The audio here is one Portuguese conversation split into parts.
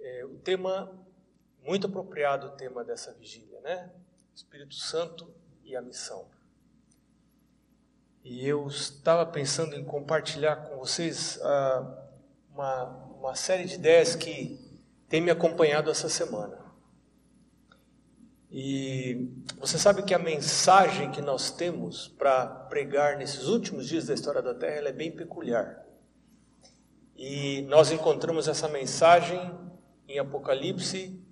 É, o tema, muito apropriado o tema dessa vigília, né? Espírito Santo e a missão. E eu estava pensando em compartilhar com vocês ah, uma, uma série de ideias que tem me acompanhado essa semana. E você sabe que a mensagem que nós temos para pregar nesses últimos dias da história da Terra é bem peculiar. E nós encontramos essa mensagem em Apocalipse,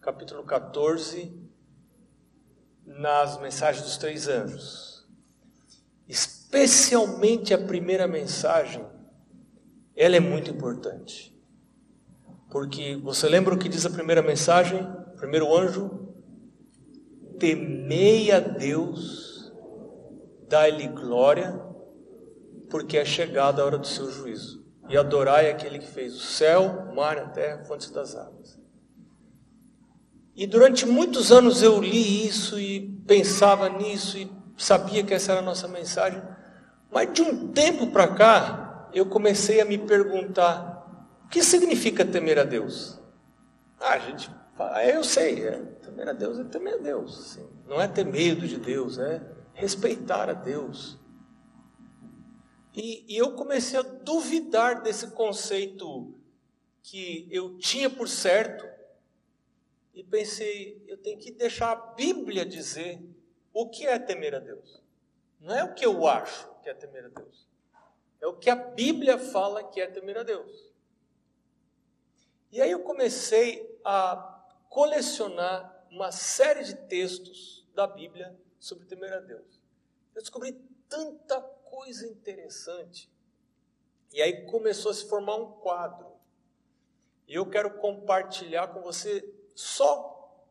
capítulo 14, nas mensagens dos três anjos. Especialmente a primeira mensagem, ela é muito importante. Porque você lembra o que diz a primeira mensagem? Primeiro anjo, temei a Deus, dai-lhe glória, porque é chegada a hora do seu juízo. E adorai aquele que fez o céu, o mar, a terra, fontes das águas. E durante muitos anos eu li isso e pensava nisso e sabia que essa era a nossa mensagem. Mas de um tempo para cá, eu comecei a me perguntar: o que significa temer a Deus? Ah, gente fala, eu sei, é, Temer a Deus é temer a Deus. Sim. Não é ter medo de Deus, é respeitar a Deus. E, e eu comecei a duvidar desse conceito que eu tinha por certo e pensei, eu tenho que deixar a Bíblia dizer o que é temer a Deus. Não é o que eu acho que é temer a Deus. É o que a Bíblia fala que é temer a Deus. E aí eu comecei a colecionar uma série de textos da Bíblia sobre temer a Deus. Eu descobri tanta coisa interessante. E aí começou a se formar um quadro. E eu quero compartilhar com você só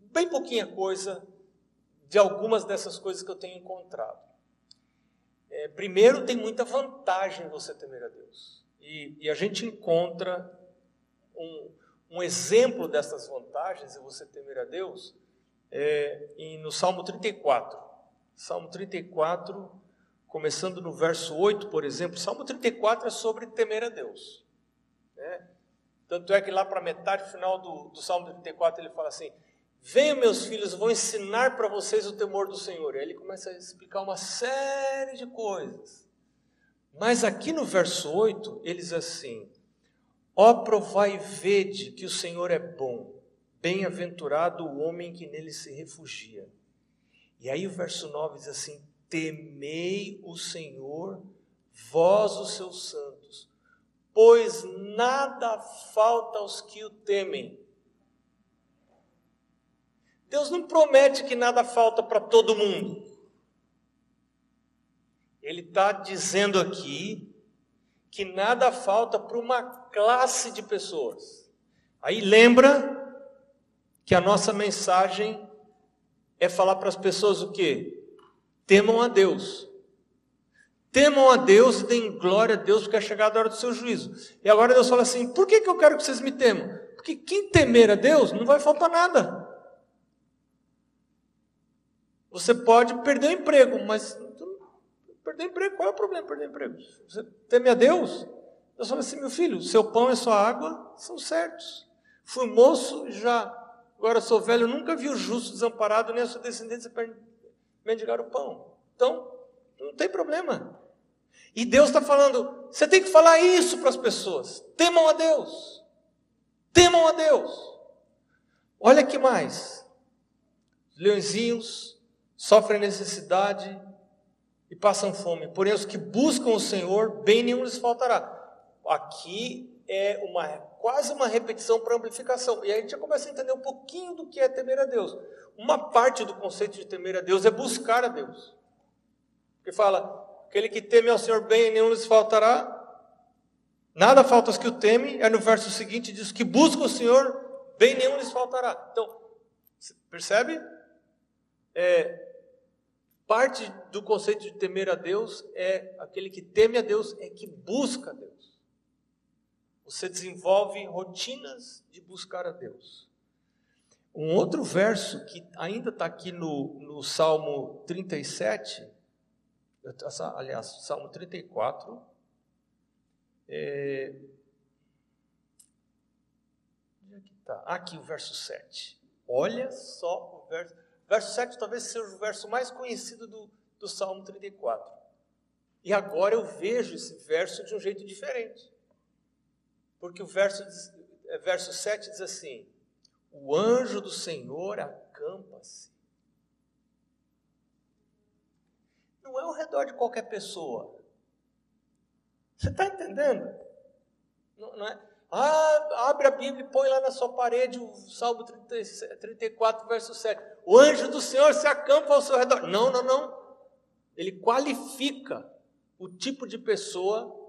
bem pouquinha coisa de algumas dessas coisas que eu tenho encontrado. É, primeiro, tem muita vantagem você temer a Deus. E, e a gente encontra um, um exemplo dessas vantagens e você temer a Deus é no Salmo 34. Salmo 34, começando no verso 8, por exemplo. Salmo 34 é sobre temer a Deus. Né? Tanto é que lá para metade final do, do Salmo 34 ele fala assim: Venham, meus filhos, vou ensinar para vocês o temor do Senhor. E aí ele começa a explicar uma série de coisas. Mas aqui no verso 8, ele diz assim: Ó, provai e vede que o Senhor é bom, bem-aventurado o homem que nele se refugia. E aí o verso 9 diz assim: Temei o Senhor, vós os seus santos, pois nada falta aos que o temem. Deus não promete que nada falta para todo mundo. Ele está dizendo aqui que nada falta para uma classe de pessoas. Aí lembra que a nossa mensagem é falar para as pessoas o quê? Temam a Deus. Temam a Deus e deem glória a Deus, porque é chegada a hora do seu juízo. E agora Deus fala assim: por que, que eu quero que vocês me temam? Porque quem temer a Deus não vai faltar nada. Você pode perder o emprego, mas Perder emprego, qual é o problema perder emprego? Você teme a Deus? Deus fala assim, meu filho, seu pão e sua água são certos. Fui moço, já, agora sou velho, nunca vi o justo desamparado, nem a sua descendência mendigar o pão. Então, não tem problema. E Deus está falando, você tem que falar isso para as pessoas. Temam a Deus. Temam a Deus. Olha que mais. Leõezinhos sofrem necessidade, e passam fome. Porém, os que buscam o Senhor, bem nenhum lhes faltará. Aqui é uma quase uma repetição para amplificação. E aí a gente já começa a entender um pouquinho do que é temer a Deus. Uma parte do conceito de temer a Deus é buscar a Deus. Porque fala, aquele que teme ao Senhor bem, nenhum lhes faltará. Nada falta aos que o temem. É no verso seguinte diz que busca o Senhor, bem nenhum lhes faltará. Então, percebe? É, Parte do conceito de temer a Deus é aquele que teme a Deus, é que busca a Deus. Você desenvolve rotinas de buscar a Deus. Um outro verso que ainda está aqui no, no Salmo 37, aliás, Salmo 34, é, que está? Aqui o verso 7. Olha só o verso. Verso 7 talvez seja o verso mais conhecido do, do Salmo 34. E agora eu vejo esse verso de um jeito diferente. Porque o verso, é, verso 7 diz assim: O anjo do Senhor acampa-se. Não é ao redor de qualquer pessoa. Você está entendendo? Não, não, é? Ah, abre a Bíblia e põe lá na sua parede o Salmo 30, 34, verso 7. O anjo do Senhor se acampa ao seu redor. Não, não, não. Ele qualifica o tipo de pessoa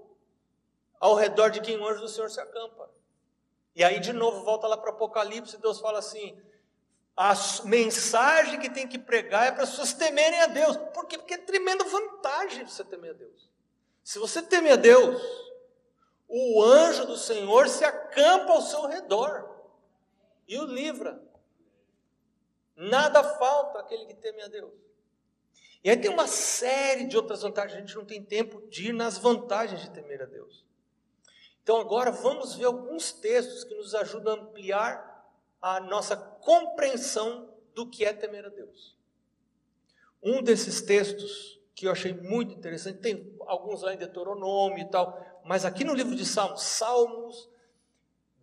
ao redor de quem o anjo do Senhor se acampa. E aí, de novo, volta lá para o Apocalipse, Deus fala assim: a mensagem que tem que pregar é para as pessoas temerem a Deus. Por quê? Porque é tremenda vantagem você temer a Deus. Se você temer a Deus, o anjo do Senhor se acampa ao seu redor e o livra. Nada falta aquele que teme a Deus. E aí tem uma série de outras vantagens, a gente não tem tempo de ir nas vantagens de temer a Deus. Então agora vamos ver alguns textos que nos ajudam a ampliar a nossa compreensão do que é temer a Deus. Um desses textos que eu achei muito interessante, tem alguns lá em Deuteronômio e tal, mas aqui no livro de Salmos, Salmos,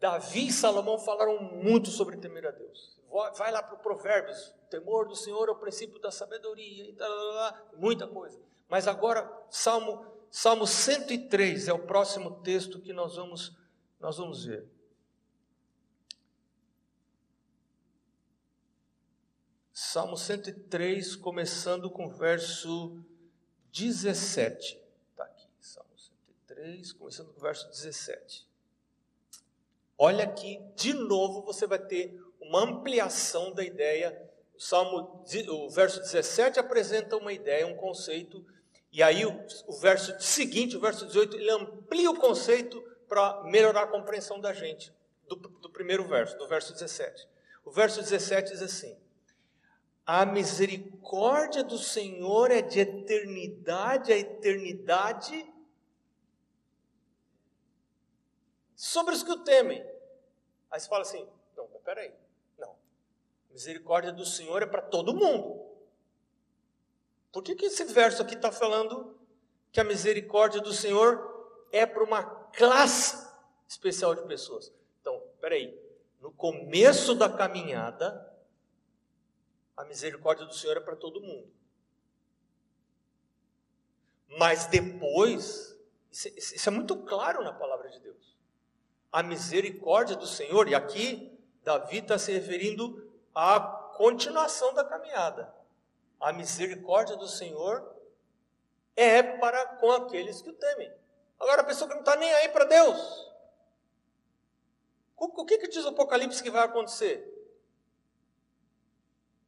Davi e Salomão falaram muito sobre temer a Deus. Vai lá para o Provérbios, o temor do Senhor é o princípio da sabedoria, e tal, muita coisa. Mas agora, Salmo, Salmo 103 é o próximo texto que nós vamos, nós vamos ver. Salmo 103, começando com o verso 17. Está aqui, Salmo 103, começando com o verso 17. Olha aqui, de novo você vai ter uma ampliação da ideia. O Salmo, o verso 17 apresenta uma ideia, um conceito, e aí o, o verso seguinte, o verso 18, ele amplia o conceito para melhorar a compreensão da gente, do, do primeiro verso, do verso 17. O verso 17 diz assim: A misericórdia do Senhor é de eternidade a eternidade sobre os que o temem. Aí você fala assim: não, peraí. Misericórdia do Senhor é para todo mundo. Por que, que esse verso aqui está falando que a misericórdia do Senhor é para uma classe especial de pessoas? Então, peraí. No começo da caminhada, a misericórdia do Senhor é para todo mundo. Mas depois, isso é muito claro na palavra de Deus. A misericórdia do Senhor, e aqui Davi está se referindo a continuação da caminhada. A misericórdia do Senhor é para com aqueles que o temem. Agora, a pessoa que não está nem aí para Deus. O, que, que diz o Apocalipse que vai acontecer?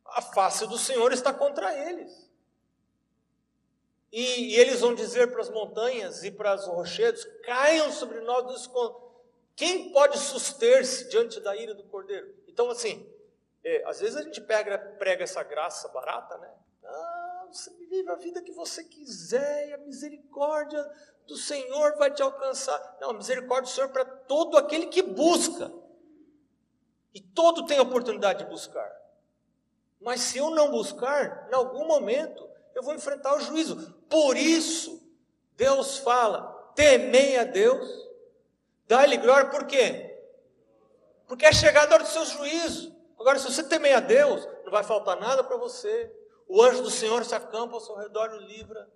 A face do Senhor está contra eles. E, e eles vão dizer para as montanhas e para os rochedos: caiam sobre nós. Quem pode suster-se diante da ira do cordeiro? Então, assim, é, às vezes a gente pega, prega essa graça barata, né? Ah, você vive a vida que você quiser e a misericórdia do Senhor vai te alcançar. Não, a misericórdia do Senhor é para todo aquele que busca. E todo tem a oportunidade de buscar. Mas se eu não buscar, em algum momento eu vou enfrentar o juízo. Por isso, Deus fala: temei a Deus, dá-lhe glória, por quê? Porque é chegada a hora do seu juízo. Agora, se você temer a Deus, não vai faltar nada para você. O anjo do Senhor se acampa ao seu redor e o livra.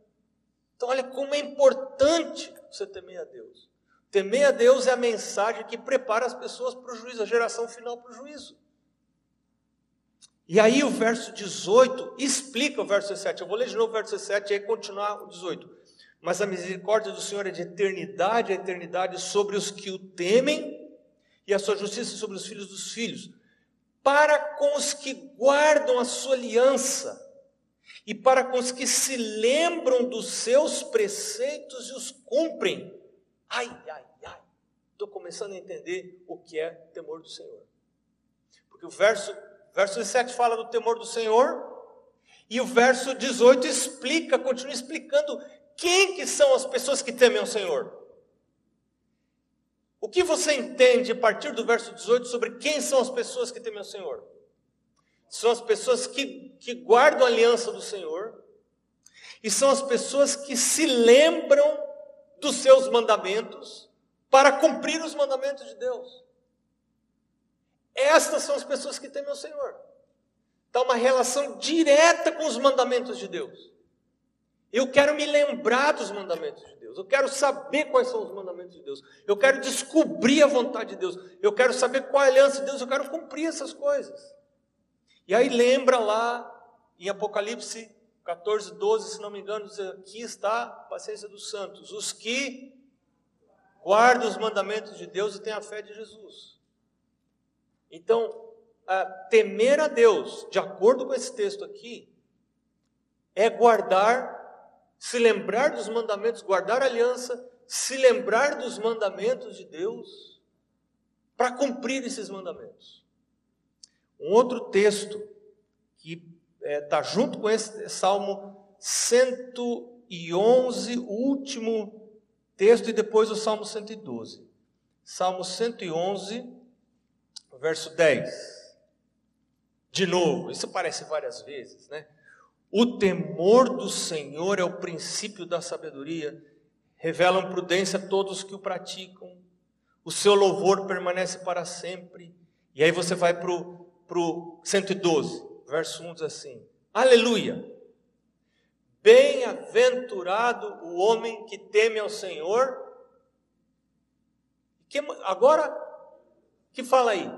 Então, olha como é importante você temer a Deus. Temer a Deus é a mensagem que prepara as pessoas para o juízo, a geração final para o juízo. E aí o verso 18 explica o verso 17. Eu vou ler de novo o verso 17 e aí continuar o 18. Mas a misericórdia do Senhor é de eternidade a eternidade sobre os que o temem, e a sua justiça sobre os filhos dos filhos, para com os que guardam a sua aliança e para com os que se lembram dos seus preceitos e os cumprem. Ai, ai, ai. Estou começando a entender o que é temor do Senhor. Porque o verso, verso 17 fala do temor do Senhor, e o verso 18 explica, continua explicando quem que são as pessoas que temem ao Senhor. O que você entende a partir do verso 18 sobre quem são as pessoas que temem o Senhor? São as pessoas que, que guardam a aliança do Senhor, e são as pessoas que se lembram dos seus mandamentos para cumprir os mandamentos de Deus. Estas são as pessoas que temem o Senhor. Está uma relação direta com os mandamentos de Deus. Eu quero me lembrar dos mandamentos de Deus. Eu quero saber quais são os mandamentos de Deus. Eu quero descobrir a vontade de Deus. Eu quero saber qual é a aliança de Deus. Eu quero cumprir essas coisas. E aí lembra lá em Apocalipse 14, 12, se não me engano, diz, aqui está a paciência dos santos, os que guardam os mandamentos de Deus e têm a fé de Jesus. Então, temer a Deus, de acordo com esse texto aqui, é guardar, se lembrar dos mandamentos, guardar a aliança, se lembrar dos mandamentos de Deus, para cumprir esses mandamentos. Um outro texto que está é, tá junto com esse Salmo 111, o último texto, e depois o Salmo 112. Salmo 111, verso 10. De novo, isso aparece várias vezes, né? O temor do Senhor é o princípio da sabedoria, revelam prudência a todos que o praticam, o seu louvor permanece para sempre. E aí você vai para o 112 verso 1 diz assim: Aleluia! Bem-aventurado o homem que teme ao Senhor. Que, agora, que fala aí?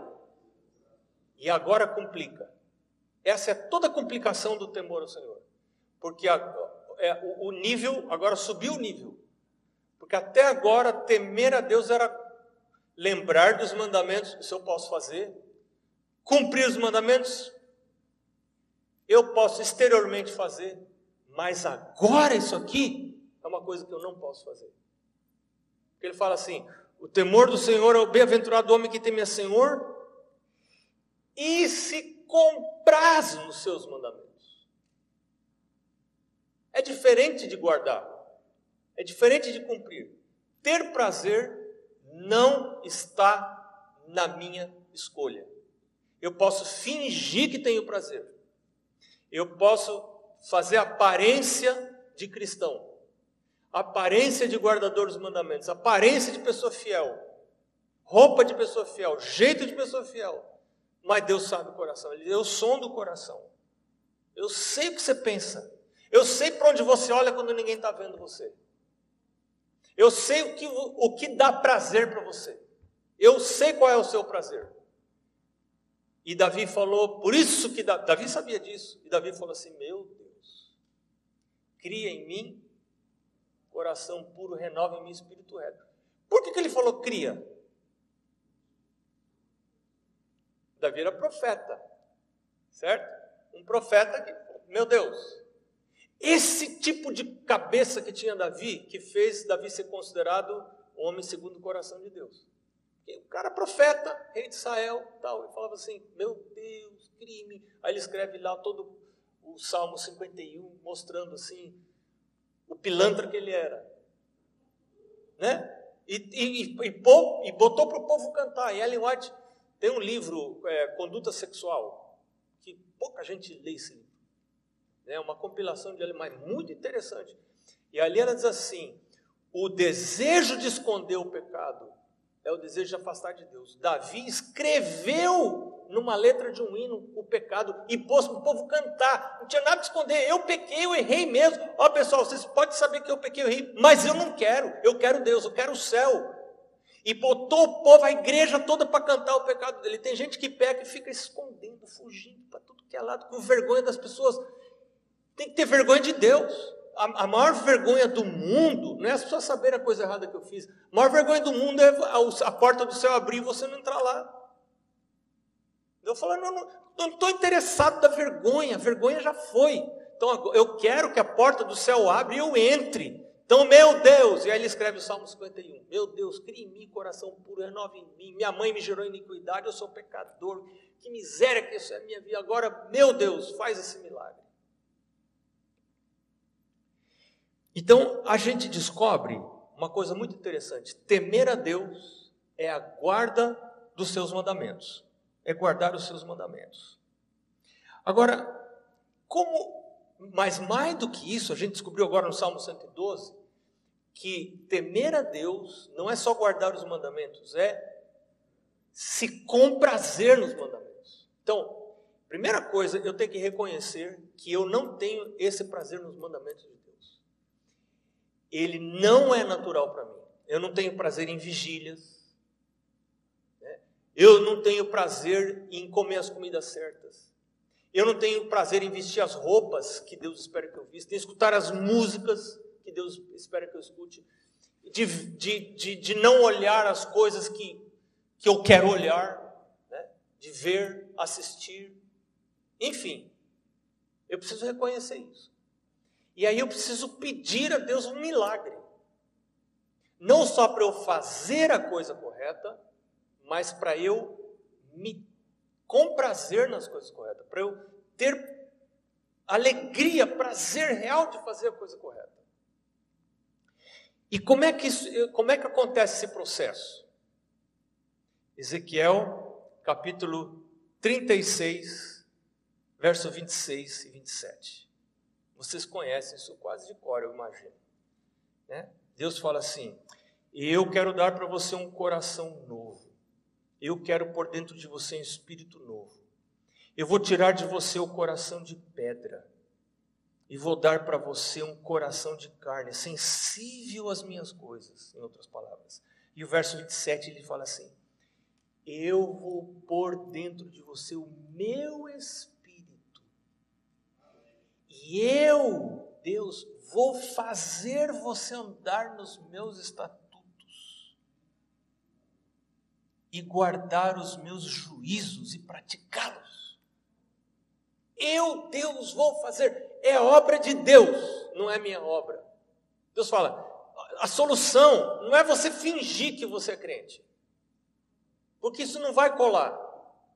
E agora complica. Essa é toda a complicação do temor ao Senhor. Porque a, é, o, o nível, agora subiu o nível. Porque até agora temer a Deus era lembrar dos mandamentos, isso eu posso fazer. Cumprir os mandamentos, eu posso exteriormente fazer, mas agora isso aqui é uma coisa que eu não posso fazer. Ele fala assim: o temor do Senhor é o bem-aventurado homem que teme a Senhor e se compraz nos seus mandamentos. É diferente de guardar, é diferente de cumprir. Ter prazer não está na minha escolha. Eu posso fingir que tenho prazer, eu posso fazer aparência de cristão, aparência de guardador dos mandamentos, aparência de pessoa fiel, roupa de pessoa fiel, jeito de pessoa fiel. Mas Deus sabe o coração, Ele é o som do coração. Eu sei o que você pensa. Eu sei para onde você olha quando ninguém está vendo você. Eu sei o que, o que dá prazer para você. Eu sei qual é o seu prazer. E Davi falou, por isso que Davi sabia disso. E Davi falou assim: Meu Deus, cria em mim coração puro, renova em mim espírito reto. Por que, que ele falou cria? Davi era profeta, certo? Um profeta que, meu Deus, esse tipo de cabeça que tinha Davi, que fez Davi ser considerado homem segundo o coração de Deus. O cara é profeta, rei de Israel, tal, ele falava assim: Meu Deus, crime. Aí ele escreve lá todo o Salmo 51, mostrando assim o pilantra que ele era, né? E, e, e, e botou para o povo cantar. E Ellen White tem um livro, é, Conduta Sexual, que pouca gente lê esse livro. É uma compilação de Ellen, mas muito interessante. E ali ela diz assim: o desejo de esconder o pecado é o desejo de afastar de Deus. Davi escreveu numa letra de um hino o pecado e pôs para o povo cantar. Não tinha nada de esconder. Eu pequei, eu errei mesmo. Ó pessoal, vocês podem saber que eu pequei, eu errei, mas eu não quero. Eu quero Deus, eu quero o céu. E botou o povo, a igreja toda para cantar o pecado dele. Tem gente que peca e fica escondendo, fugindo para tudo que é lado, com vergonha das pessoas. Tem que ter vergonha de Deus a, a, maior vergonha do mundo não é as pessoas saberem a coisa errada que eu fiz. A maior vergonha do mundo é a, a porta do céu abrir e você não entrar lá. Eu falo, não, estou interessado da vergonha, a vergonha já foi. Então eu quero que a porta do céu abra e eu entre. Então, meu Deus, e aí ele escreve o Salmo 51, meu Deus, crie em mim coração puro, renove em mim, minha mãe me gerou iniquidade, eu sou pecador, que miséria que isso é minha vida, agora, meu Deus, faz esse milagre. Então, a gente descobre uma coisa muito interessante: temer a Deus é a guarda dos seus mandamentos. É guardar os seus mandamentos. Agora, como, mas mais do que isso, a gente descobriu agora no Salmo 112, que temer a Deus não é só guardar os mandamentos, é se comprazer nos mandamentos. Então, primeira coisa, eu tenho que reconhecer que eu não tenho esse prazer nos mandamentos de. Ele não é natural para mim. Eu não tenho prazer em vigílias. Né? Eu não tenho prazer em comer as comidas certas. Eu não tenho prazer em vestir as roupas que Deus espera que eu vista, em escutar as músicas que Deus espera que eu escute, de, de, de, de não olhar as coisas que, que eu quero olhar, né? de ver, assistir, enfim, eu preciso reconhecer isso. E aí eu preciso pedir a Deus um milagre. Não só para eu fazer a coisa correta, mas para eu me comprazer nas coisas corretas, para eu ter alegria, prazer real de fazer a coisa correta. E como é que, isso, como é que acontece esse processo? Ezequiel, capítulo 36, verso 26 e 27. Vocês conhecem isso quase de cor, eu imagino. Né? Deus fala assim: Eu quero dar para você um coração novo. Eu quero pôr dentro de você um espírito novo. Eu vou tirar de você o coração de pedra e vou dar para você um coração de carne, sensível às minhas coisas, em outras palavras. E o verso 27 ele fala assim: Eu vou pôr dentro de você o meu espírito, eu, Deus, vou fazer você andar nos meus estatutos e guardar os meus juízos e praticá-los. Eu, Deus, vou fazer é obra de Deus, não é minha obra. Deus fala: a solução não é você fingir que você é crente, porque isso não vai colar,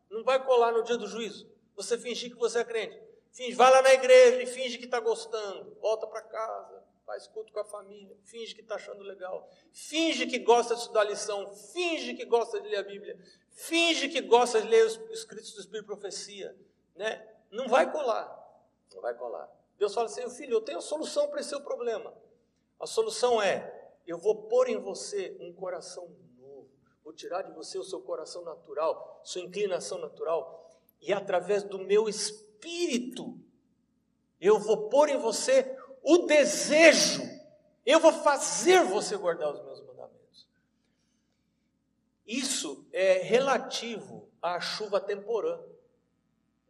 não vai colar no dia do juízo. Você fingir que você é crente, finge, vai lá na igreja e finge que está gostando, volta para casa, faz culto com a família, finge que está achando legal, finge que gosta de estudar lição, finge que gosta de ler a Bíblia, finge que gosta de ler os escritos do Espírito de Profecia, né? Não vai colar. Não vai colar. Deus fala assim: filho, eu tenho a solução para esse seu problema. A solução é: eu vou pôr em você um coração novo, vou tirar de você o seu coração natural, sua inclinação natural, e através do meu espírito, eu vou pôr em você o desejo, eu vou fazer você guardar os meus mandamentos. Isso é relativo à chuva temporã.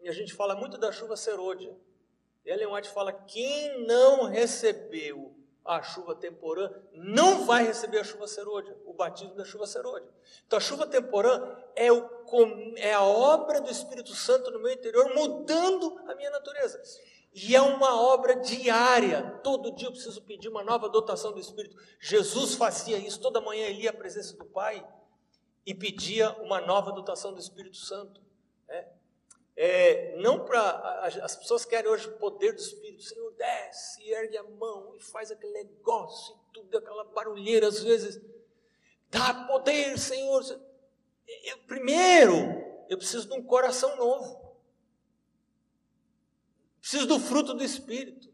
E a gente fala muito da chuva serôdia. Ellen White fala: quem não recebeu a chuva temporã não vai receber a chuva serôdia, o batismo da chuva serôdia. Então a chuva temporã é, o, é a obra do Espírito Santo no meu interior, mudando a minha natureza. E é uma obra diária. Todo dia eu preciso pedir uma nova dotação do Espírito. Jesus fazia isso. Toda manhã ele ia à presença do Pai e pedia uma nova dotação do Espírito Santo. Né? É, não para. As pessoas querem hoje o poder do Espírito. Senhor, desce, ergue a mão e faz aquele negócio e tudo, aquela barulheira às vezes. Dá poder, Senhor. Eu, primeiro, eu preciso de um coração novo. Preciso do fruto do Espírito.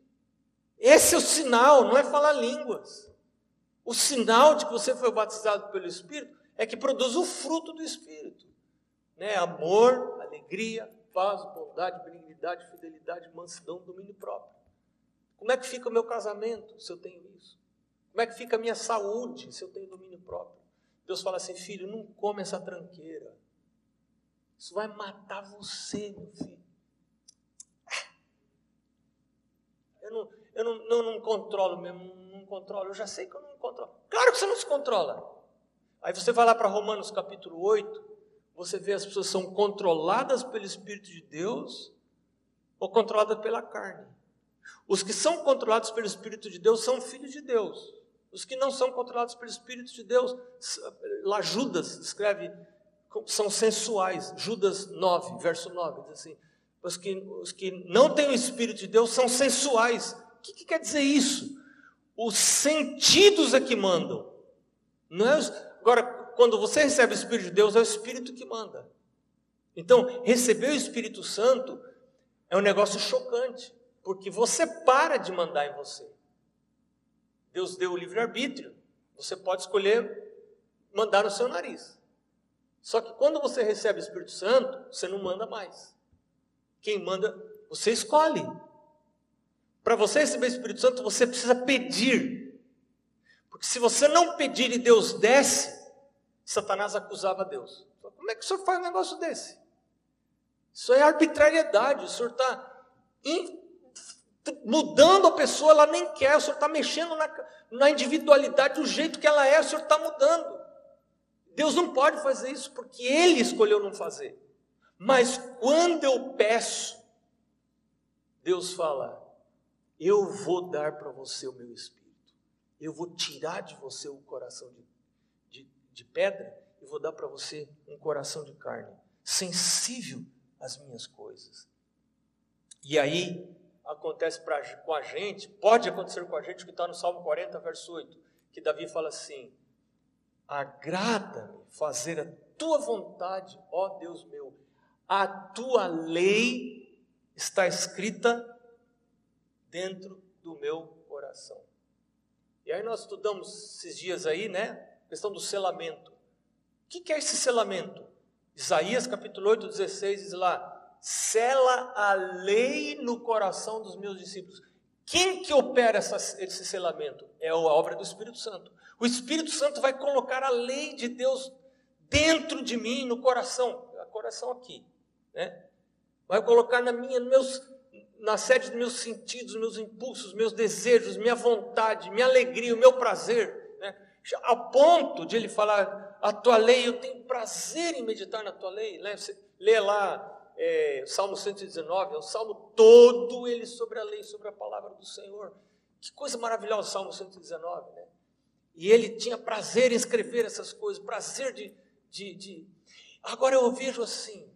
Esse é o sinal, não é falar línguas. O sinal de que você foi batizado pelo Espírito é que produz o fruto do Espírito. Né? Amor, alegria, paz, bondade, benignidade, fidelidade, mansidão, domínio próprio. Como é que fica o meu casamento se eu tenho isso? Como é que fica a minha saúde se eu tenho domínio próprio? Deus fala assim, filho, não come essa tranqueira. Isso vai matar você, meu filho. Eu não, eu não, não, não controlo mesmo, não, controlo. Eu já sei que eu não controlo. Claro que você não se controla. Aí você vai lá para Romanos capítulo 8, você vê as pessoas são controladas pelo Espírito de Deus ou controladas pela carne. Os que são controlados pelo Espírito de Deus são filhos de Deus. Os que não são controlados pelo Espírito de Deus, lá Judas escreve, são sensuais. Judas 9, verso 9, diz assim: os que, os que não têm o Espírito de Deus são sensuais. O que, que quer dizer isso? Os sentidos é que mandam. Não é os, agora, quando você recebe o Espírito de Deus, é o Espírito que manda. Então, receber o Espírito Santo é um negócio chocante, porque você para de mandar em você. Deus deu o livre-arbítrio. Você pode escolher mandar no seu nariz. Só que quando você recebe o Espírito Santo, você não manda mais. Quem manda, você escolhe. Para você receber o Espírito Santo, você precisa pedir. Porque se você não pedir e Deus desce, Satanás acusava Deus. Como é que o senhor faz um negócio desse? Isso é arbitrariedade. O senhor está mudando a pessoa, ela nem quer. O senhor está mexendo na, na individualidade do jeito que ela é, o senhor está mudando. Deus não pode fazer isso porque Ele escolheu não fazer. Mas quando eu peço, Deus fala: Eu vou dar para você o meu espírito. Eu vou tirar de você o coração de, de, de pedra e vou dar para você um coração de carne, sensível às minhas coisas. E aí acontece pra, com a gente, pode acontecer com a gente, que está no Salmo 40, verso 8, que Davi fala assim: Agrada-me fazer a tua vontade, ó Deus meu. A tua lei está escrita dentro do meu coração. E aí nós estudamos esses dias aí, né? A questão do selamento. O que é esse selamento? Isaías capítulo 8, 16 diz lá: sela a lei no coração dos meus discípulos. Quem que opera essa, esse selamento? É a obra do Espírito Santo. O Espírito Santo vai colocar a lei de Deus dentro de mim, no coração, coração aqui, né? Vai colocar na minha, meus, na sede dos meus sentidos, meus impulsos, meus desejos, minha vontade, minha alegria, o meu prazer, né? A ponto de ele falar: a tua lei, eu tenho prazer em meditar na tua lei. Né? Você lê lá é, Salmo 119, é o salmo todo ele sobre a lei, sobre a palavra do Senhor. Que coisa maravilhosa o Salmo 119, né? E ele tinha prazer em escrever essas coisas, prazer de, de, de... Agora eu vejo assim,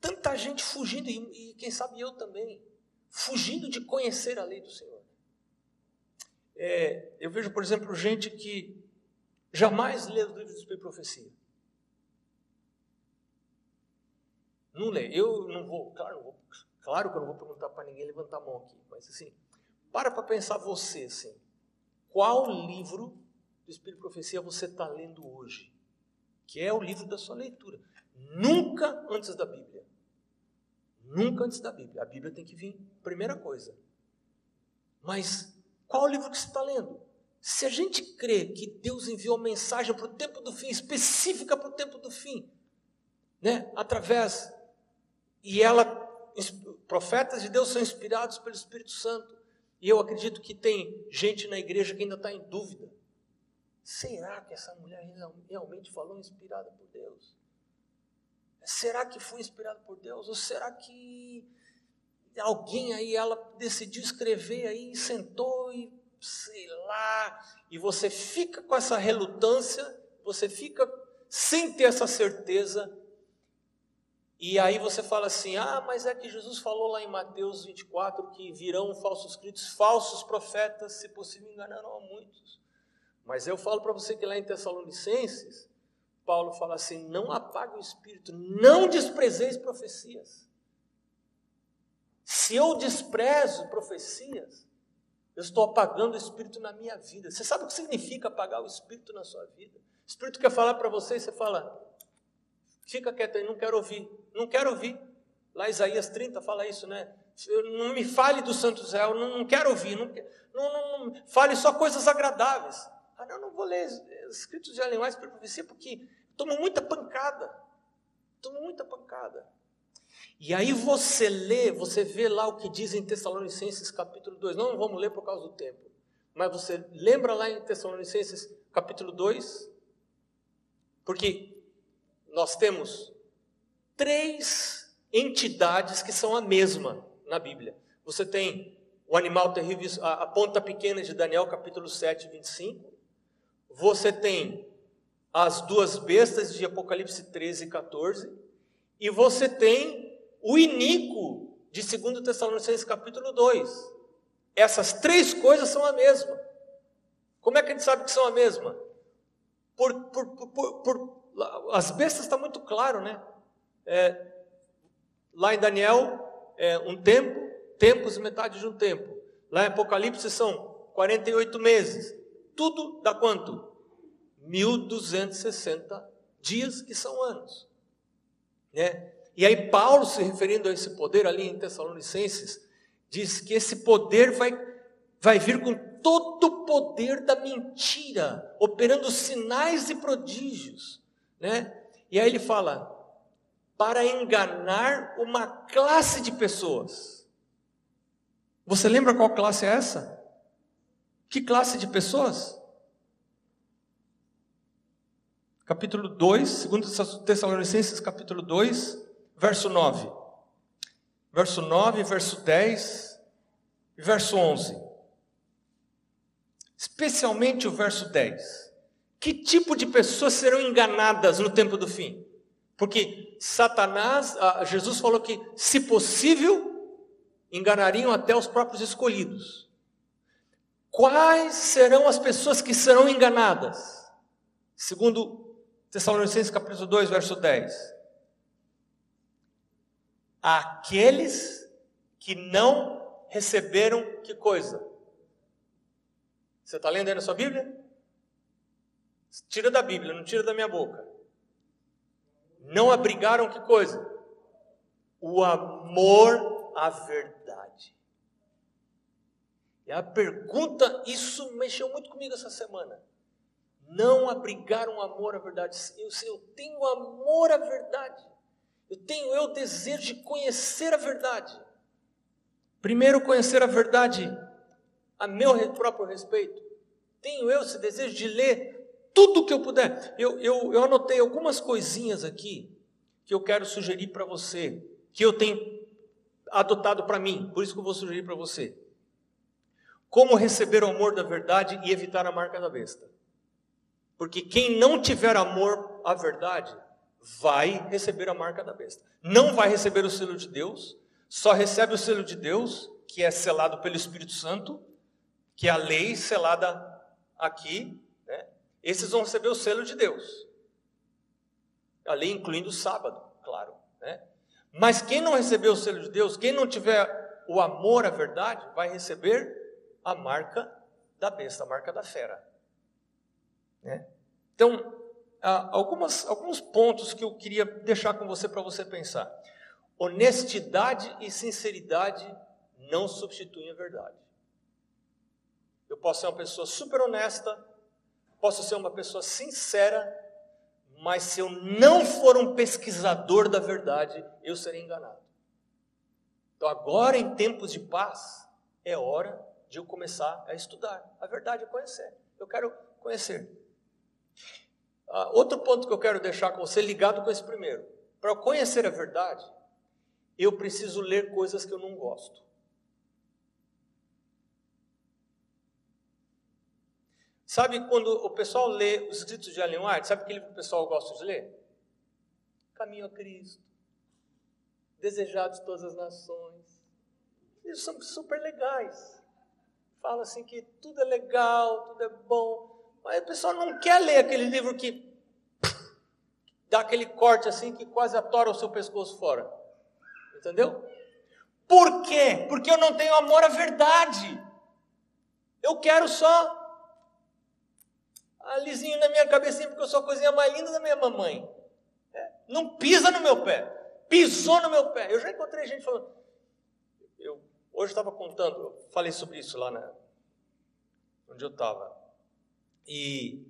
tanta gente fugindo, e, e quem sabe eu também, fugindo de conhecer a lei do Senhor. É, eu vejo, por exemplo, gente que jamais lê os livros de Profecia. Não lê. Eu não vou, claro, vou, claro que eu não vou perguntar para ninguém levantar a mão aqui, mas assim, para para pensar você, assim, qual livro do Espírito de Profecia você está lendo hoje, que é o livro da sua leitura. Nunca antes da Bíblia. Nunca antes da Bíblia. A Bíblia tem que vir, primeira coisa. Mas qual o livro que você está lendo? Se a gente crê que Deus enviou mensagem para o tempo do fim, específica para o tempo do fim, né? através, e ela, profetas de Deus são inspirados pelo Espírito Santo, e eu acredito que tem gente na igreja que ainda está em dúvida. Será que essa mulher realmente falou inspirada por Deus? Será que foi inspirada por Deus? Ou será que alguém aí, ela decidiu escrever aí, sentou e sei lá, e você fica com essa relutância, você fica sem ter essa certeza e aí você fala assim: ah, mas é que Jesus falou lá em Mateus 24 que virão falsos críticos, falsos profetas, se possível enganarão a muitos. Mas eu falo para você que lá em Tessalonicenses, Paulo fala assim: não apague o espírito, não desprezeis profecias. Se eu desprezo profecias, eu estou apagando o espírito na minha vida. Você sabe o que significa apagar o espírito na sua vida? O espírito quer falar para você e você fala: Fica quieto aí, não quero ouvir. Não quero ouvir. Lá Isaías 30 fala isso, né? Não me fale do Santo Israel, não, não quero ouvir. Não, não, não, fale só coisas agradáveis. Ah, não, não vou ler escritos de animais para profecia porque tomo muita pancada. Tomo muita pancada. E aí você lê, você vê lá o que diz em Tessalonicenses capítulo 2. Não vamos ler por causa do tempo. Mas você lembra lá em Tessalonicenses capítulo 2? Porque nós temos três entidades que são a mesma na Bíblia. Você tem o animal terrível, a, ponta pequena de Daniel, capítulo 7, 25. Você tem as duas bestas de Apocalipse 13 14. E você tem o iníquo de 2 Tessalonicenses, capítulo 2. Essas três coisas são a mesma. Como é que a gente sabe que são a mesma? Por, por, por, por as bestas está muito claro, né? É, lá em Daniel, é um tempo, tempos e metade de um tempo. Lá em Apocalipse são 48 meses. Tudo dá quanto? 1260 dias, que são anos. Né? E aí, Paulo, se referindo a esse poder ali em Tessalonicenses, diz que esse poder vai, vai vir com todo o poder da mentira, operando sinais e prodígios. Né? E aí ele fala: para enganar uma classe de pessoas. Você lembra qual classe é essa? Que classe de pessoas? Capítulo 2, segundo Tessalonicenses, capítulo 2, verso 9. Verso 9, verso 10 e verso 11. Especialmente o verso 10. Que tipo de pessoas serão enganadas no tempo do fim? Porque Satanás, Jesus falou que, se possível, enganariam até os próprios escolhidos. Quais serão as pessoas que serão enganadas? Segundo Tessalonicenses capítulo 2, verso 10 aqueles que não receberam que coisa? Você está lendo aí na sua Bíblia? Tira da Bíblia, não tira da minha boca. Não abrigaram que coisa? O amor à verdade. E a pergunta, isso mexeu muito comigo essa semana. Não abrigaram o amor à verdade. Eu, eu tenho amor à verdade. Eu tenho eu desejo de conhecer a verdade. Primeiro, conhecer a verdade a meu próprio respeito. Tenho eu esse desejo de ler tudo que eu puder. Eu, eu, eu anotei algumas coisinhas aqui que eu quero sugerir para você, que eu tenho adotado para mim, por isso que eu vou sugerir para você. Como receber o amor da verdade e evitar a marca da besta. Porque quem não tiver amor à verdade, vai receber a marca da besta. Não vai receber o selo de Deus, só recebe o selo de Deus, que é selado pelo Espírito Santo, que é a lei selada aqui. Esses vão receber o selo de Deus. A lei incluindo o sábado, claro. Né? Mas quem não receber o selo de Deus, quem não tiver o amor à verdade, vai receber a marca da besta, a marca da fera. Né? Então, algumas, alguns pontos que eu queria deixar com você para você pensar. Honestidade e sinceridade não substituem a verdade. Eu posso ser uma pessoa super honesta, posso ser uma pessoa sincera, mas se eu não for um pesquisador da verdade, eu serei enganado. Então, agora em tempos de paz, é hora de eu começar a estudar. A verdade é conhecer. Eu quero conhecer. Ah, outro ponto que eu quero deixar com você, ligado com esse primeiro. Para conhecer a verdade, eu preciso ler coisas que eu não gosto. Sabe quando o pessoal lê os escritos de Ellen White, sabe aquele que o pessoal gosta de ler? Caminho a Cristo, Desejados todas as nações. Eles são super legais. Fala assim que tudo é legal, tudo é bom. Mas o pessoal não quer ler aquele livro que dá aquele corte assim que quase atora o seu pescoço fora. Entendeu? Por quê? Porque eu não tenho amor à verdade. Eu quero só alisinho na minha cabecinha, porque eu sou a coisinha mais linda da minha mamãe. É? Não pisa no meu pé. Pisou no meu pé. Eu já encontrei gente falando. Eu hoje estava contando, eu falei sobre isso lá na, onde eu estava. E,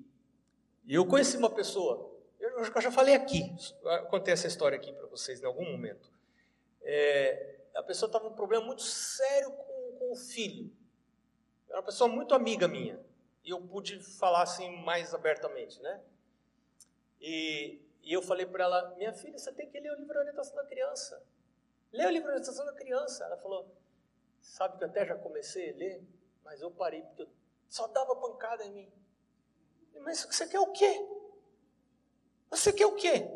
e eu conheci uma pessoa, eu, eu já falei aqui, eu contei essa história aqui para vocês em algum momento. É, a pessoa estava com um problema muito sério com, com o filho. Era uma pessoa muito amiga minha. E eu pude falar assim mais abertamente, né? E, e eu falei para ela, minha filha, você tem que ler o livro de orientação da criança. Lê o livro de orientação da criança. Ela falou, sabe que eu até já comecei a ler, mas eu parei porque eu só dava pancada em mim. Mas você quer o quê? Você quer o quê?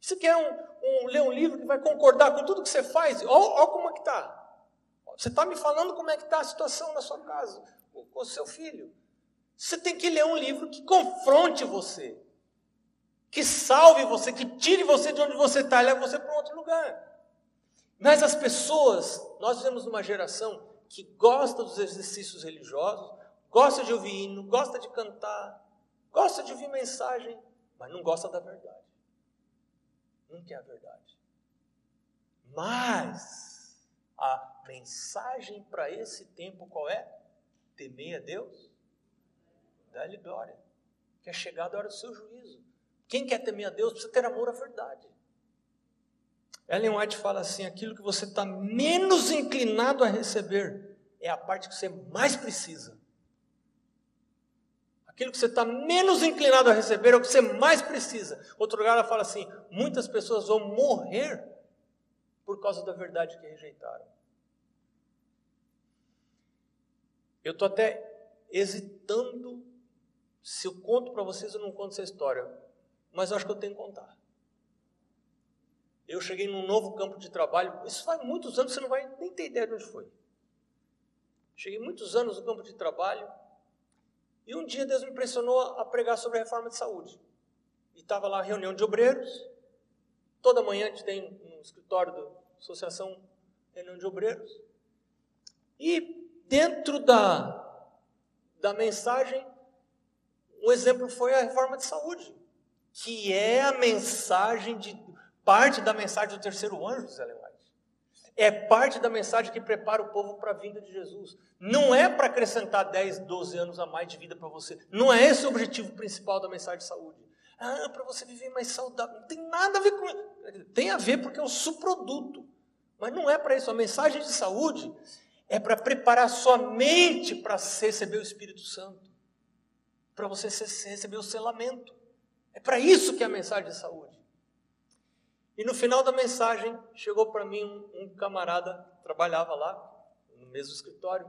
Você quer um, um, ler um livro que vai concordar com tudo que você faz? Olha como é que está. Você está me falando como é que está a situação na sua casa, o seu filho. Você tem que ler um livro que confronte você, que salve você, que tire você de onde você está e leve você para um outro lugar. Mas as pessoas, nós vivemos numa geração que gosta dos exercícios religiosos, gosta de ouvir hino, gosta de cantar, gosta de ouvir mensagem, mas não gosta da verdade. Não quer a verdade. Mas a mensagem para esse tempo qual é? Temer a Deus, dá-lhe glória, que é chegada a hora do seu juízo. Quem quer temer a Deus precisa ter amor à verdade. Ellen White fala assim: aquilo que você está menos inclinado a receber é a parte que você mais precisa. Aquilo que você está menos inclinado a receber é o que você mais precisa. Outro lugar ela fala assim: muitas pessoas vão morrer por causa da verdade que rejeitaram. Eu estou até hesitando se eu conto para vocês ou não conto essa história, mas eu acho que eu tenho que contar. Eu cheguei num novo campo de trabalho, isso faz muitos anos, você não vai nem ter ideia de onde foi. Cheguei muitos anos no campo de trabalho, e um dia Deus me impressionou a pregar sobre a reforma de saúde. E estava lá reunião de obreiros. Toda manhã a gente tem no escritório da associação reunião de obreiros. E dentro da, da mensagem, um exemplo foi a reforma de saúde, que é a mensagem de parte da mensagem do terceiro anjo, Zé é parte da mensagem que prepara o povo para a vinda de Jesus. Não é para acrescentar 10, 12 anos a mais de vida para você. Não é esse o objetivo principal da mensagem de saúde. Ah, para você viver mais saudável. Não tem nada a ver com. Tem a ver porque é um subproduto. Mas não é para isso. A mensagem de saúde é para preparar sua mente para receber o Espírito Santo. Para você receber o selamento. É para isso que é a mensagem de saúde. E no final da mensagem, chegou para mim um, um, camarada, trabalhava lá, no mesmo escritório,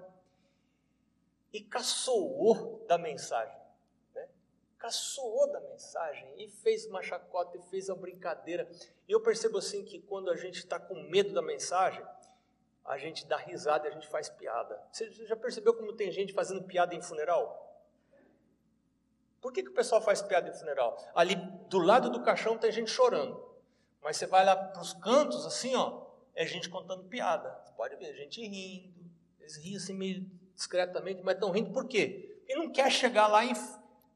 e caçoou da mensagem. Né? Caçoou da mensagem e fez uma chacota e fez uma brincadeira. E eu percebo assim que quando a gente está com medo da mensagem, a gente dá risada e a gente faz piada. Você já percebeu como tem gente fazendo piada em funeral? Por que, que o pessoal faz piada em funeral? Ali do lado do caixão tem gente chorando. Mas você vai lá para os cantos, assim, ó, é gente contando piada. Você pode ver, gente rindo. Eles riem assim meio discretamente, mas estão rindo por quê? Porque não quer chegar lá e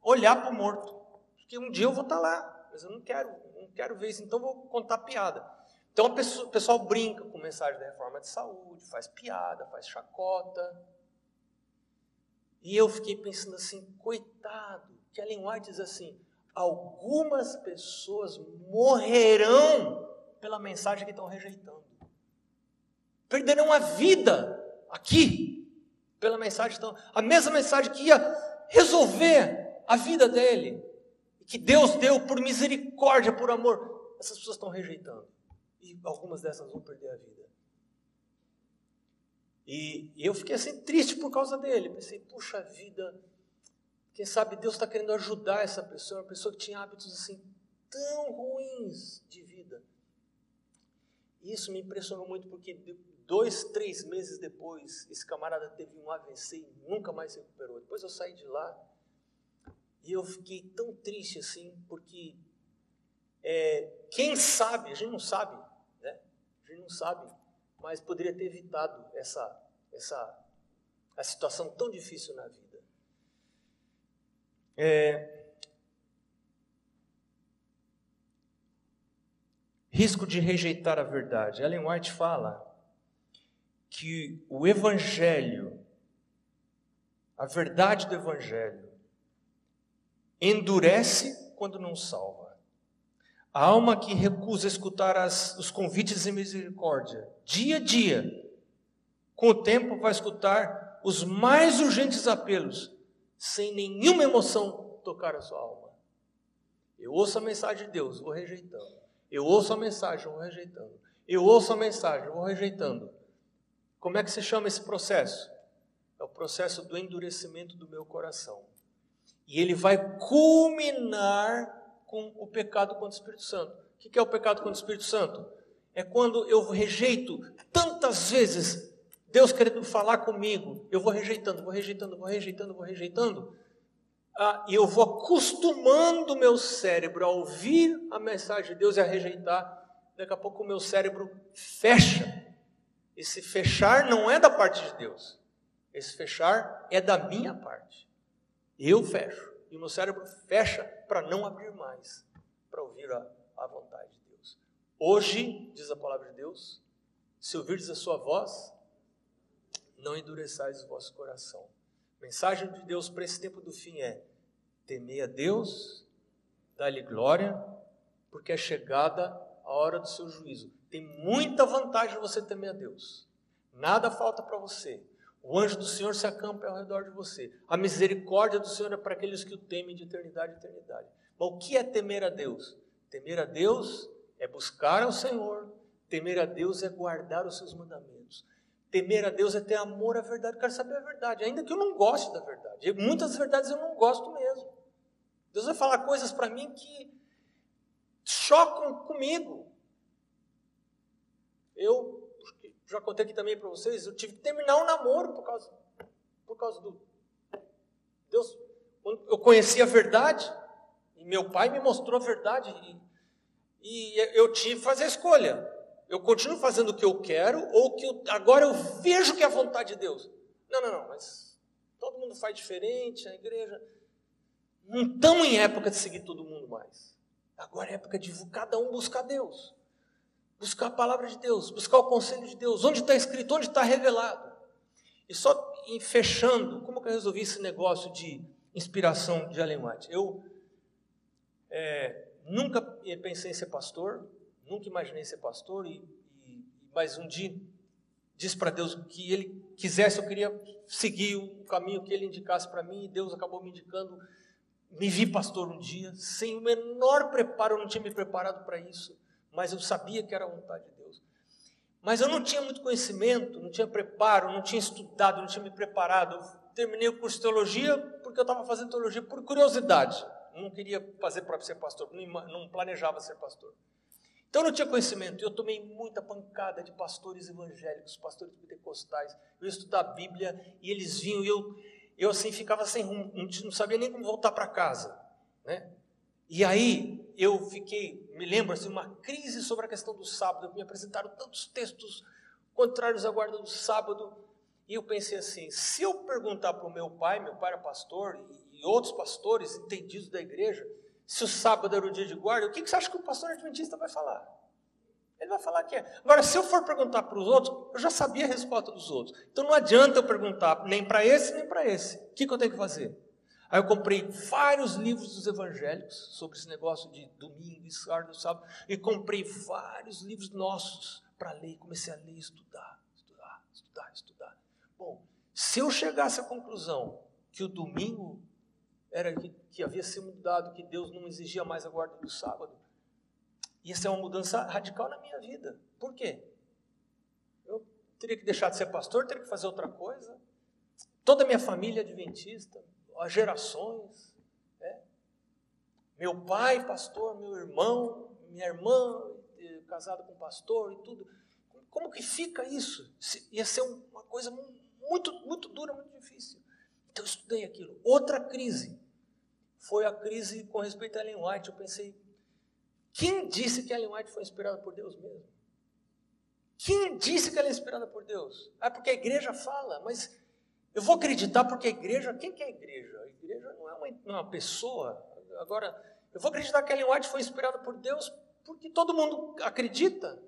olhar para o morto. Porque um dia eu vou estar tá lá, mas eu não quero, não quero ver isso, então vou contar piada. Então o pessoal brinca com mensagem da reforma de saúde, faz piada, faz chacota. E eu fiquei pensando assim, coitado, que a linguagem diz assim, algumas pessoas morrerão pela mensagem que estão rejeitando. Perderão a vida aqui pela mensagem então a mesma mensagem que ia resolver a vida dele, que Deus deu por misericórdia, por amor, essas pessoas estão rejeitando. E algumas dessas vão perder a vida. E eu fiquei assim triste por causa dele. Pensei, puxa vida, quem sabe Deus está querendo ajudar essa pessoa, uma pessoa que tinha hábitos assim tão ruins de vida. E isso me impressionou muito porque dois, três meses depois, esse camarada teve um AVC e nunca mais se recuperou. Depois eu saí de lá e eu fiquei tão triste assim, porque é, quem sabe, a gente não sabe, gente não sabe, mas poderia ter evitado essa, essa a situação tão difícil na vida. É, risco de rejeitar a verdade. Ellen White fala que o Evangelho, a verdade do Evangelho, endurece quando não salva. A alma que recusa escutar as, os convites de misericórdia, dia a dia, com o tempo vai escutar os mais urgentes apelos sem nenhuma emoção, tocar a sua alma. Eu ouço a mensagem de Deus, vou rejeitando. Eu ouço a mensagem, vou rejeitando. Eu ouço a mensagem, vou rejeitando. Como é que se chama esse processo? É o processo do endurecimento do meu coração. E ele vai culminar com o pecado contra o Espírito Santo. O que é o pecado contra o Espírito Santo? É quando eu rejeito tantas vezes Deus querendo falar comigo, eu vou rejeitando, vou rejeitando, vou rejeitando, vou rejeitando, ah, e eu vou acostumando o meu cérebro a ouvir a mensagem de Deus e a rejeitar, daqui a pouco o meu cérebro fecha. Esse fechar não é da parte de Deus. Esse fechar é da minha parte. Eu fecho. E o meu cérebro fecha para não abrir mais, para ouvir a, a vontade de Deus. Hoje, diz a palavra de Deus, se ouvirdes a sua voz, não endureçais o vosso coração. A mensagem de Deus para esse tempo do fim é: temei a Deus, dá-lhe glória, porque é chegada a hora do seu juízo. Tem muita vantagem você temer a Deus. Nada falta para você. O anjo do Senhor se acampa ao redor de você. A misericórdia do Senhor é para aqueles que o temem de eternidade em eternidade. Mas o que é temer a Deus? Temer a Deus é buscar ao Senhor. Temer a Deus é guardar os seus mandamentos. Temer a Deus é ter amor à verdade. Eu quero saber a verdade, ainda que eu não goste da verdade. Muitas verdades eu não gosto mesmo. Deus vai falar coisas para mim que chocam comigo. Eu já contei aqui também para vocês, eu tive que terminar um namoro por causa, por causa do. Deus, eu conheci a verdade, e meu pai me mostrou a verdade, e, e eu tive que fazer a escolha. Eu continuo fazendo o que eu quero, ou que eu, agora eu vejo que é a vontade de Deus. Não, não, não, mas todo mundo faz diferente, a igreja. Não estamos em época de seguir todo mundo mais. Agora é época de cada um buscar Deus. Buscar a palavra de Deus, buscar o conselho de Deus. Onde está escrito, onde está revelado. E só em fechando, como que eu resolvi esse negócio de inspiração de Ellen White? Eu é, nunca pensei em ser pastor, nunca imaginei ser pastor, e, e mas um dia disse para Deus que ele quisesse, eu queria seguir o caminho que ele indicasse para mim, e Deus acabou me indicando. Me vi pastor um dia, sem o menor preparo, eu não tinha me preparado para isso, mas eu sabia que era a vontade de Deus. Mas eu não tinha muito conhecimento, não tinha preparo, não tinha estudado, não tinha me preparado. Eu terminei o curso de teologia porque eu estava fazendo teologia por curiosidade. não queria fazer para ser pastor, não planejava ser pastor. Então eu não tinha conhecimento, eu tomei muita pancada de pastores evangélicos, pastores pentecostais. Eu ia estudar a Bíblia e eles vinham e eu, eu assim ficava sem rumo, não sabia nem como voltar para casa. Né? E aí eu fiquei, me lembro assim, uma crise sobre a questão do sábado. Me apresentaram tantos textos contrários à guarda do sábado. E eu pensei assim: se eu perguntar para o meu pai, meu pai era pastor, e, outros pastores entendidos da igreja, se o sábado era o dia de guarda, o que, que você acha que o pastor adventista vai falar? Ele vai falar que é. Agora, se eu for perguntar para os outros, eu já sabia a resposta dos outros. Então não adianta eu perguntar nem para esse, nem para esse. O que, que eu tenho que fazer? Aí eu comprei vários livros dos evangélicos sobre esse negócio de domingo, sábado, sábado, e comprei vários livros nossos para ler. Comecei a ler, estudar, estudar, estudar, estudar. Bom, se eu chegasse à conclusão que o domingo era que, que havia sido mudado, que Deus não exigia mais a guarda do sábado. Isso é uma mudança radical na minha vida. Por quê? Eu teria que deixar de ser pastor, teria que fazer outra coisa. Toda a minha família é adventista, as gerações. Né? Meu pai, pastor, meu irmão, minha irmã, casada com pastor e tudo. Como que fica isso? Ia ser uma coisa muito, muito dura, muito difícil. Então eu estudei aquilo. Outra crise foi a crise com respeito a Ellen White. Eu pensei, quem disse que Ellen White foi inspirada por Deus mesmo? Quem disse que ela é inspirada por Deus? Ah, porque a igreja fala, mas eu vou acreditar porque a igreja, quem que é a igreja? A igreja não é uma, é uma pessoa. Agora, eu vou acreditar que Ellen White foi inspirada por Deus porque todo mundo acredita.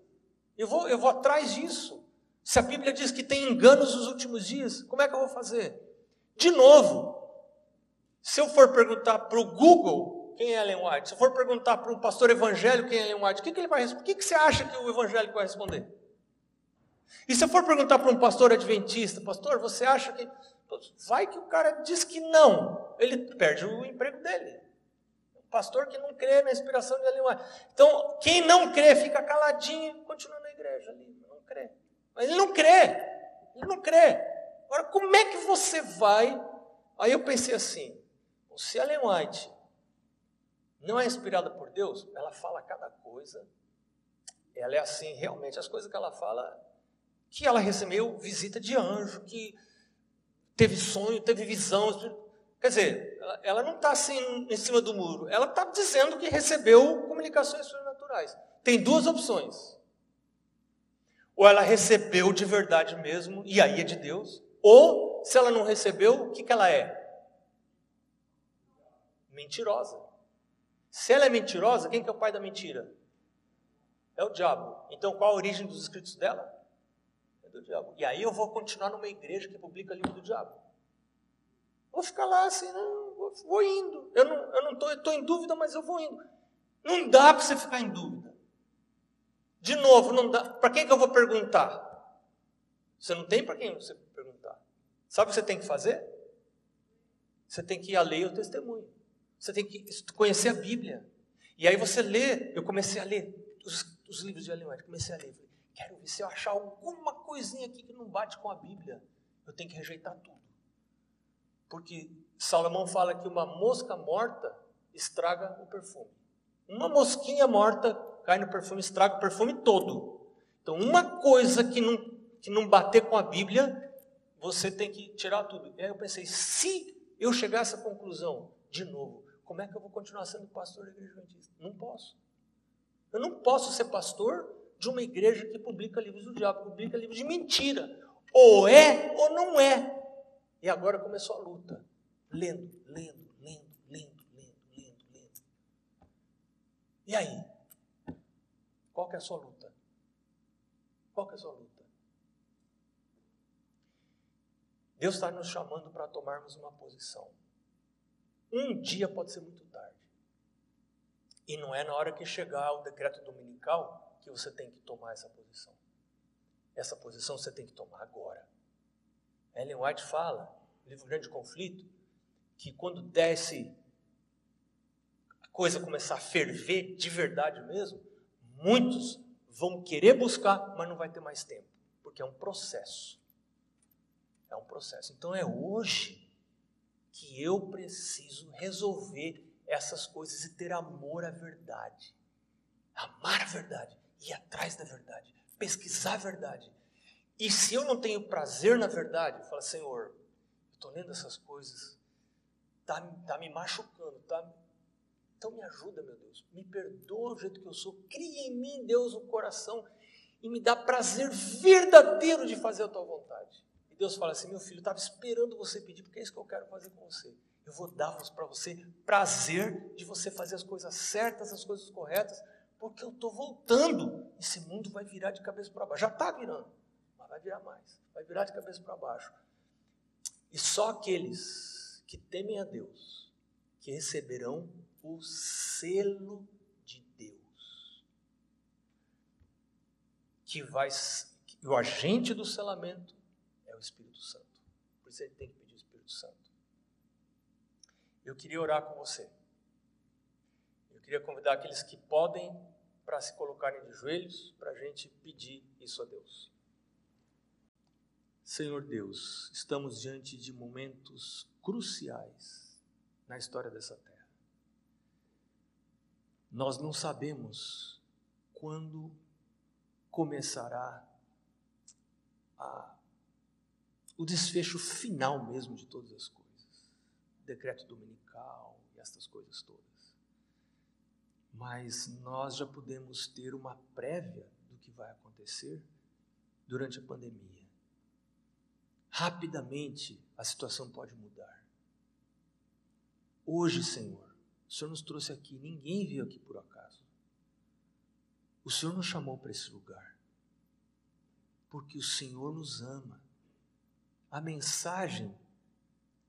Eu vou, eu vou atrás disso. Se a Bíblia diz que tem enganos nos últimos dias, como é que eu vou fazer? De novo, se eu for perguntar para o Google quem é Ellen White, se eu for perguntar para um pastor evangélico quem é Ellen White, o que, que ele vai responder? O que, que você acha que o evangélico vai responder? E se eu for perguntar para um pastor adventista, pastor, você acha que. Vai que o cara diz que não, ele perde o emprego dele. Um pastor que não crê na inspiração de White. Então, quem não crê fica caladinho e continua na igreja ali, não crê. Mas ele não crê, ele não crê. Agora, como é que você vai? Aí eu pensei assim: se Ellen White não é inspirada por Deus, ela fala cada coisa, ela é assim, realmente, as coisas que ela fala, que ela recebeu visita de anjo, que teve sonho, teve visão, Quer dizer, ela, não está assim em cima do muro, ela está dizendo que recebeu comunicações sobrenaturais. Tem duas opções. Ou ela recebeu de verdade mesmo, e aí é de Deus. Ou, se ela não recebeu, o que, que ela é? Mentirosa. Se ela é mentirosa, quem que é o pai da mentira? É o diabo. Então, qual a origem dos escritos dela? Do diabo. E aí eu vou continuar numa igreja que publica livro do diabo. Vou ficar lá assim, não, vou, vou indo. Eu não estou eu não tô, tô em dúvida, mas eu vou indo. Não dá para você ficar em dúvida. De novo, não dá. Para quem que eu vou perguntar? Você não tem para quem você perguntar. Sabe o que você tem que fazer? Você tem que ir a lei e o testemunho. Você tem que conhecer a Bíblia. E aí você lê. Eu comecei a ler os, os livros de Ellen. Comecei a ler. Falei, quero ver se eu achar alguma coisinha aqui que não bate com a Bíblia. Eu tenho que rejeitar tudo. Porque Salomão fala que uma mosca morta estraga o perfume. Uma mosquinha morta cai no perfume, estraga o perfume todo. Então, uma coisa que não, que não bater com a Bíblia, você tem que tirar tudo. E aí eu pensei, se eu chegar a essa conclusão, de novo, como é que eu vou continuar sendo pastor da igreja? Não posso. Eu não posso ser pastor de uma igreja que publica livros do diabo, publica livros de mentira. Ou é ou não é. E agora começou a luta. Lendo, lendo, lendo, lendo, lendo, lendo, lendo. E aí? Qual que é a sua luta? Qual que é a sua luta? Deus está nos chamando para tomarmos uma posição. Um dia pode ser muito tarde. E não é na hora que chegar o decreto dominical que você tem que tomar essa posição. Essa posição você tem que tomar agora. Ellen White fala, no livro Grande Conflito, que quando desce a coisa começar a ferver de verdade mesmo, muitos vão querer buscar, mas não vai ter mais tempo, porque é um processo. É um processo. Então é hoje que eu preciso resolver essas coisas e ter amor à verdade. Amar a verdade, ir atrás da verdade, pesquisar a verdade, e se eu não tenho prazer na verdade, eu falo, Senhor, eu estou lendo essas coisas, está tá me machucando, tá, então me ajuda, meu Deus, me perdoa do jeito que eu sou, cria em mim, Deus, um coração e me dá prazer verdadeiro de fazer a tua vontade. E Deus fala assim: meu filho, estava esperando você pedir, porque é isso que eu quero fazer com você. Eu vou dar para você prazer de você fazer as coisas certas, as coisas corretas, porque eu estou voltando. Esse mundo vai virar de cabeça para baixo. Já está virando vai virar mais, vai virar de cabeça para baixo. E só aqueles que temem a Deus, que receberão o selo de Deus, que vai, o agente do selamento é o Espírito Santo. Por isso ele tem que pedir o Espírito Santo. Eu queria orar com você. Eu queria convidar aqueles que podem para se colocarem de joelhos, para a gente pedir isso a Deus. Senhor Deus, estamos diante de momentos cruciais na história dessa terra. Nós não sabemos quando começará a, o desfecho final mesmo de todas as coisas decreto dominical e estas coisas todas. Mas nós já podemos ter uma prévia do que vai acontecer durante a pandemia rapidamente a situação pode mudar. Hoje, Senhor, o Senhor nos trouxe aqui, ninguém veio aqui por acaso. O Senhor nos chamou para esse lugar, porque o Senhor nos ama. A mensagem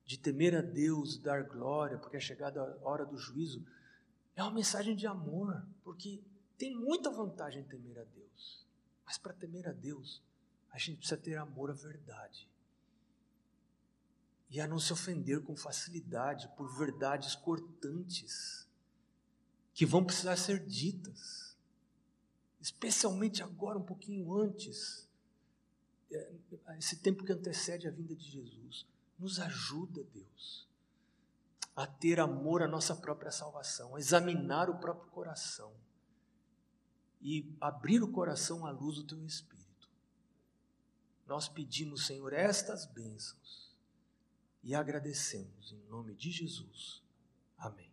de temer a Deus, dar glória, porque é chegada a hora do juízo, é uma mensagem de amor, porque tem muita vantagem em temer a Deus. Mas para temer a Deus, a gente precisa ter amor à verdade e a não se ofender com facilidade por verdades cortantes que vão precisar ser ditas, especialmente agora, um pouquinho antes, é, esse tempo que antecede a vinda de Jesus. Nos ajuda, Deus, a ter amor à nossa própria salvação, a examinar o próprio coração e abrir o coração à luz do Teu Espírito. Nós pedimos, Senhor, estas bênçãos e agradecemos em nome de Jesus. Amém.